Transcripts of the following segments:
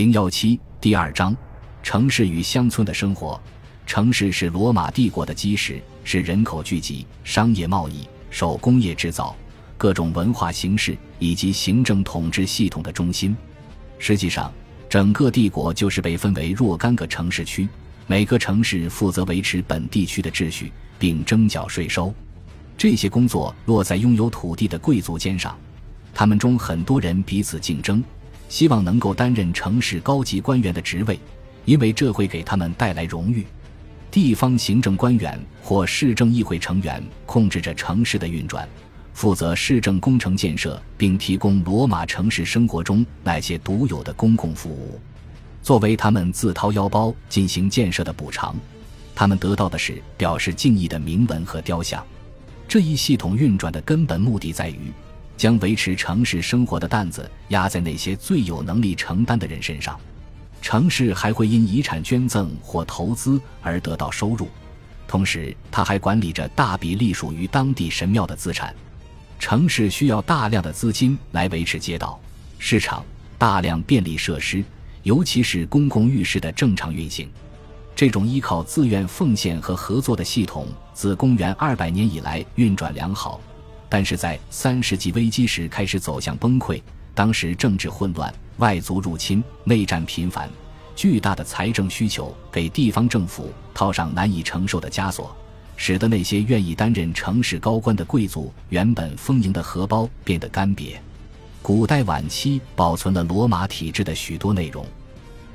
零幺七第二章：城市与乡村的生活。城市是罗马帝国的基石，是人口聚集、商业贸易、手工业制造、各种文化形式以及行政统治系统的中心。实际上，整个帝国就是被分为若干个城市区，每个城市负责维持本地区的秩序，并征缴税收。这些工作落在拥有土地的贵族肩上，他们中很多人彼此竞争。希望能够担任城市高级官员的职位，因为这会给他们带来荣誉。地方行政官员或市政议会成员控制着城市的运转，负责市政工程建设，并提供罗马城市生活中那些独有的公共服务。作为他们自掏腰包进行建设的补偿，他们得到的是表示敬意的铭文和雕像。这一系统运转的根本目的在于。将维持城市生活的担子压在那些最有能力承担的人身上，城市还会因遗产捐赠或投资而得到收入，同时他还管理着大笔隶属于当地神庙的资产。城市需要大量的资金来维持街道、市场、大量便利设施，尤其是公共浴室的正常运行。这种依靠自愿奉献和合作的系统，自公元200年以来运转良好。但是在三世纪危机时开始走向崩溃。当时政治混乱、外族入侵、内战频繁，巨大的财政需求给地方政府套上难以承受的枷锁，使得那些愿意担任城市高官的贵族原本丰盈的荷包变得干瘪。古代晚期保存了罗马体制的许多内容，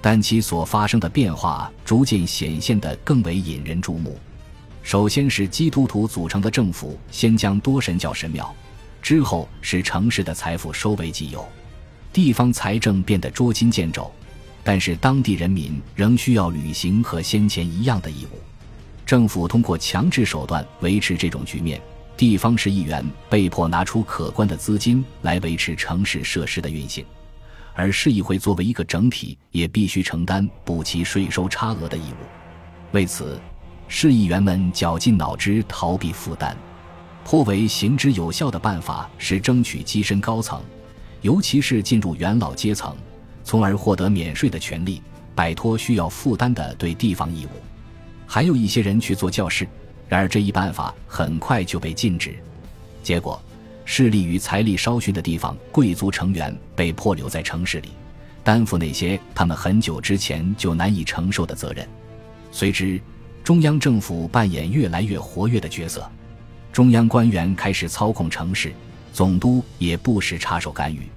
但其所发生的变化逐渐显现得更为引人注目。首先是基督徒组成的政府，先将多神教神庙，之后是城市的财富收为己有，地方财政变得捉襟见肘，但是当地人民仍需要履行和先前一样的义务。政府通过强制手段维持这种局面，地方市议员被迫拿出可观的资金来维持城市设施的运行，而市议会作为一个整体，也必须承担补齐税收差额的义务。为此。市议员们绞尽脑汁逃避负担，颇为行之有效的办法是争取跻身高层，尤其是进入元老阶层，从而获得免税的权利，摆脱需要负担的对地方义务。还有一些人去做教士，然而这一办法很快就被禁止。结果，势力与财力稍逊的地方贵族成员被迫留在城市里，担负那些他们很久之前就难以承受的责任。随之。中央政府扮演越来越活跃的角色，中央官员开始操控城市，总督也不时插手干预。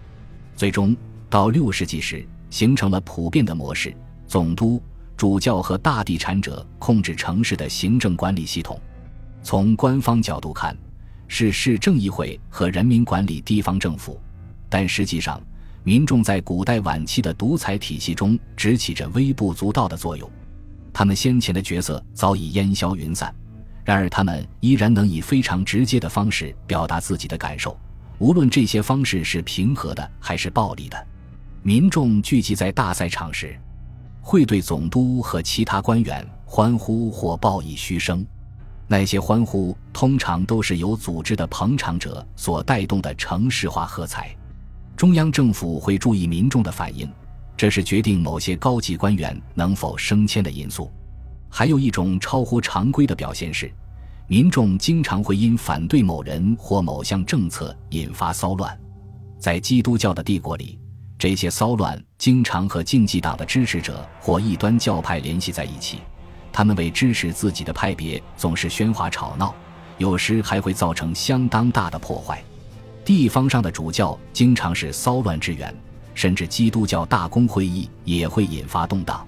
最终到六世纪时，形成了普遍的模式：总督、主教和大地产者控制城市的行政管理系统。从官方角度看，是市政议会和人民管理地方政府，但实际上，民众在古代晚期的独裁体系中只起着微不足道的作用。他们先前的角色早已烟消云散，然而他们依然能以非常直接的方式表达自己的感受，无论这些方式是平和的还是暴力的。民众聚集在大赛场时，会对总督和其他官员欢呼或报以嘘声。那些欢呼通常都是由组织的捧场者所带动的城市化喝彩。中央政府会注意民众的反应。这是决定某些高级官员能否升迁的因素。还有一种超乎常规的表现是，民众经常会因反对某人或某项政策引发骚乱。在基督教的帝国里，这些骚乱经常和竞技党的支持者或异端教派联系在一起。他们为支持自己的派别总是喧哗吵闹，有时还会造成相当大的破坏。地方上的主教经常是骚乱之源。甚至基督教大公会议也会引发动荡。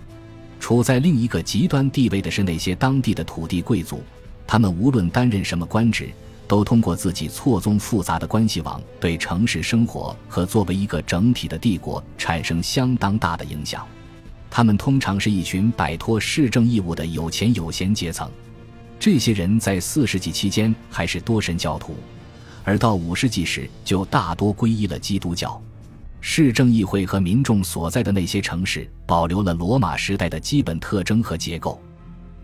处在另一个极端地位的是那些当地的土地贵族，他们无论担任什么官职，都通过自己错综复杂的关系网，对城市生活和作为一个整体的帝国产生相当大的影响。他们通常是一群摆脱市政义务的有钱有闲阶层。这些人在四世纪期间还是多神教徒，而到五世纪时就大多皈依了基督教。市政议会和民众所在的那些城市保留了罗马时代的基本特征和结构。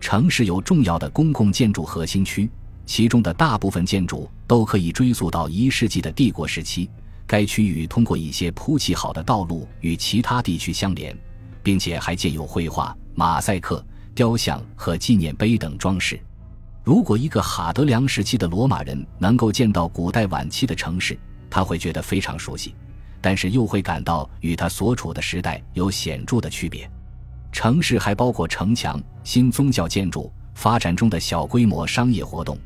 城市有重要的公共建筑核心区，其中的大部分建筑都可以追溯到一世纪的帝国时期。该区域通过一些铺砌好的道路与其他地区相连，并且还建有绘画、马赛克、雕像和纪念碑等装饰。如果一个哈德良时期的罗马人能够见到古代晚期的城市，他会觉得非常熟悉，但是又会感到与他所处的时代有显著的区别。城市还包括城墙、新宗教建筑、发展中的小规模商业活动，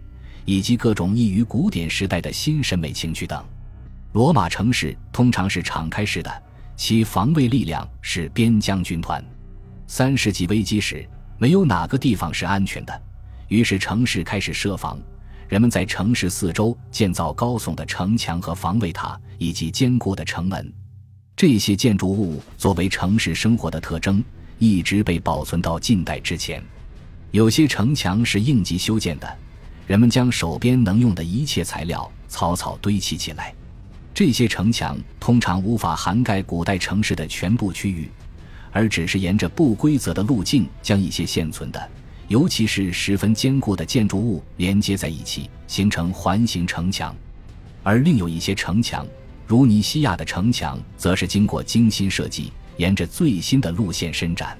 以及各种异于古典时代的新审美情趣等。罗马城市通常是敞开式的，其防卫力量是边疆军团。三世纪危机时，没有哪个地方是安全的。于是，城市开始设防。人们在城市四周建造高耸的城墙和防卫塔，以及坚固的城门。这些建筑物作为城市生活的特征，一直被保存到近代之前。有些城墙是应急修建的，人们将手边能用的一切材料草草堆砌起来。这些城墙通常无法涵盖古代城市的全部区域，而只是沿着不规则的路径将一些现存的。尤其是十分坚固的建筑物连接在一起，形成环形城墙；而另有一些城墙，如尼西亚的城墙，则是经过精心设计，沿着最新的路线伸展。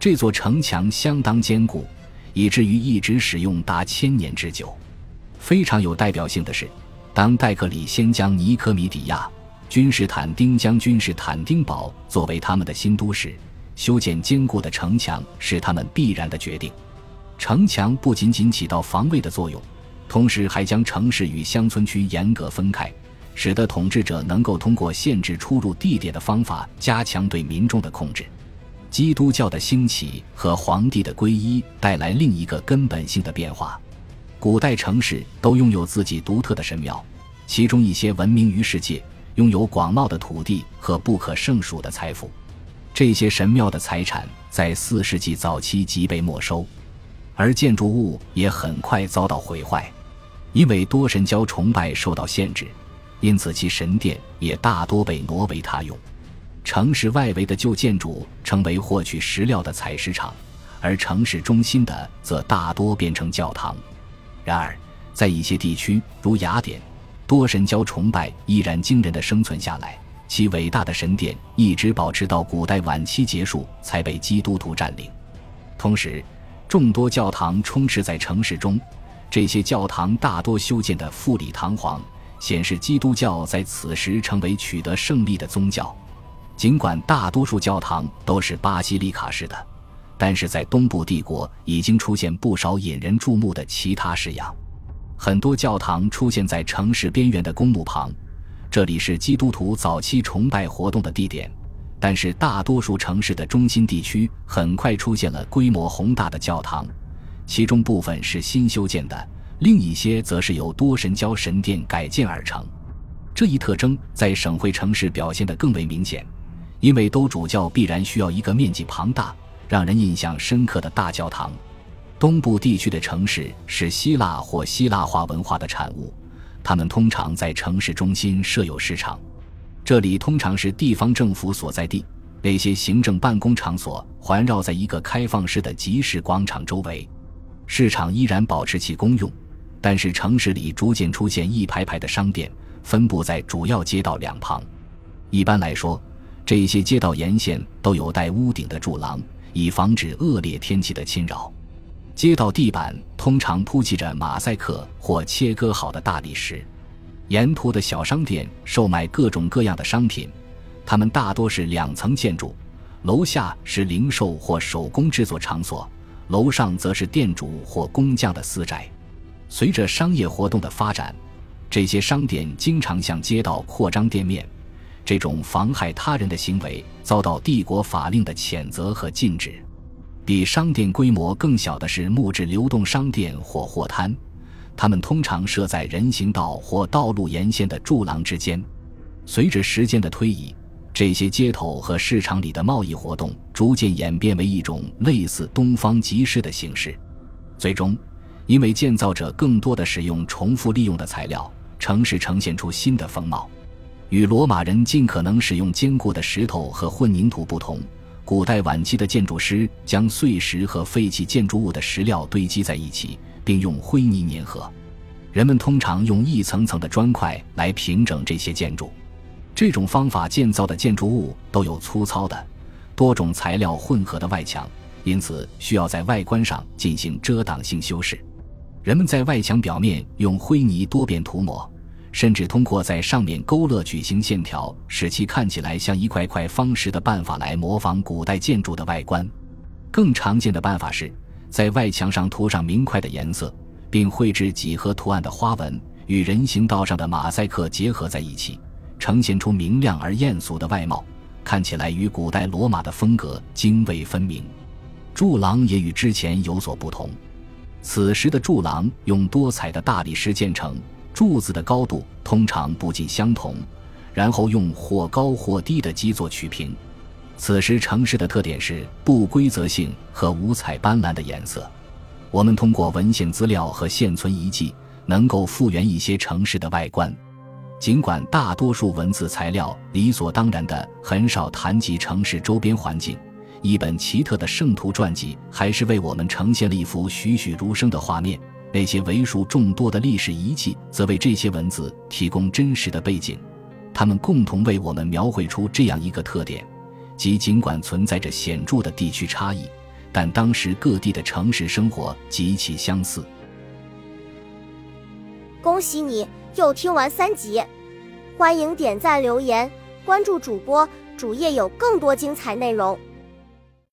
这座城墙相当坚固，以至于一直使用达千年之久。非常有代表性的是，当戴克里先将尼科米底亚、君士坦丁将军士坦丁堡作为他们的新都时，修建坚固的城墙是他们必然的决定。城墙不仅仅起到防卫的作用，同时还将城市与乡村区严格分开，使得统治者能够通过限制出入地点的方法加强对民众的控制。基督教的兴起和皇帝的皈依带来另一个根本性的变化。古代城市都拥有自己独特的神庙，其中一些闻名于世界，拥有广袤的土地和不可胜数的财富。这些神庙的财产在四世纪早期即被没收。而建筑物也很快遭到毁坏，因为多神教崇拜受到限制，因此其神殿也大多被挪为他用。城市外围的旧建筑成为获取石料的采石场，而城市中心的则大多变成教堂。然而，在一些地区，如雅典，多神教崇拜依然惊人的生存下来，其伟大的神殿一直保持到古代晚期结束才被基督徒占领。同时，众多教堂充斥在城市中，这些教堂大多修建的富丽堂皇，显示基督教在此时成为取得胜利的宗教。尽管大多数教堂都是巴西利卡式的，但是在东部帝国已经出现不少引人注目的其他式样。很多教堂出现在城市边缘的公墓旁，这里是基督徒早期崇拜活动的地点。但是，大多数城市的中心地区很快出现了规模宏大的教堂，其中部分是新修建的，另一些则是由多神教神殿改建而成。这一特征在省会城市表现得更为明显，因为都主教必然需要一个面积庞大、让人印象深刻的大教堂。东部地区的城市是希腊或希腊化文化的产物，他们通常在城市中心设有市场。这里通常是地方政府所在地，那些行政办公场所环绕在一个开放式的集市广场周围。市场依然保持其功用，但是城市里逐渐出现一排排的商店，分布在主要街道两旁。一般来说，这些街道沿线都有带屋顶的柱廊，以防止恶劣天气的侵扰。街道地板通常铺砌着马赛克或切割好的大理石。沿途的小商店售卖各种各样的商品，它们大多是两层建筑，楼下是零售或手工制作场所，楼上则是店主或工匠的私宅。随着商业活动的发展，这些商店经常向街道扩张店面，这种妨害他人的行为遭到帝国法令的谴责和禁止。比商店规模更小的是木质流动商店或货摊。它们通常设在人行道或道路沿线的柱廊之间。随着时间的推移，这些街头和市场里的贸易活动逐渐演变为一种类似东方集市的形式。最终，因为建造者更多的使用重复利用的材料，城市呈现出新的风貌。与罗马人尽可能使用坚固的石头和混凝土不同，古代晚期的建筑师将碎石和废弃建筑物的石料堆积在一起。并用灰泥粘合，人们通常用一层层的砖块来平整这些建筑。这种方法建造的建筑物都有粗糙的、多种材料混合的外墙，因此需要在外观上进行遮挡性修饰。人们在外墙表面用灰泥多遍涂抹，甚至通过在上面勾勒矩形线条，使其看起来像一块块方石的办法来模仿古代建筑的外观。更常见的办法是在外墙上涂上明快的颜色，并绘制几何图案的花纹，与人行道上的马赛克结合在一起，呈现出明亮而艳俗的外貌，看起来与古代罗马的风格泾渭分明。柱廊也与之前有所不同。此时的柱廊用多彩的大理石建成，柱子的高度通常不尽相同，然后用或高或低的基座曲平。此时城市的特点是不规则性和五彩斑斓的颜色。我们通过文献资料和现存遗迹，能够复原一些城市的外观。尽管大多数文字材料理所当然的很少谈及城市周边环境。一本奇特的圣徒传记，还是为我们呈现了一幅栩栩如生的画面。那些为数众多的历史遗迹，则为这些文字提供真实的背景。它们共同为我们描绘出这样一个特点：即尽管存在着显著的地区差异，但当时各地的城市生活极其相似。恭喜你又听完三集，欢迎点赞、留言、关注主播，主页有更多精彩内容。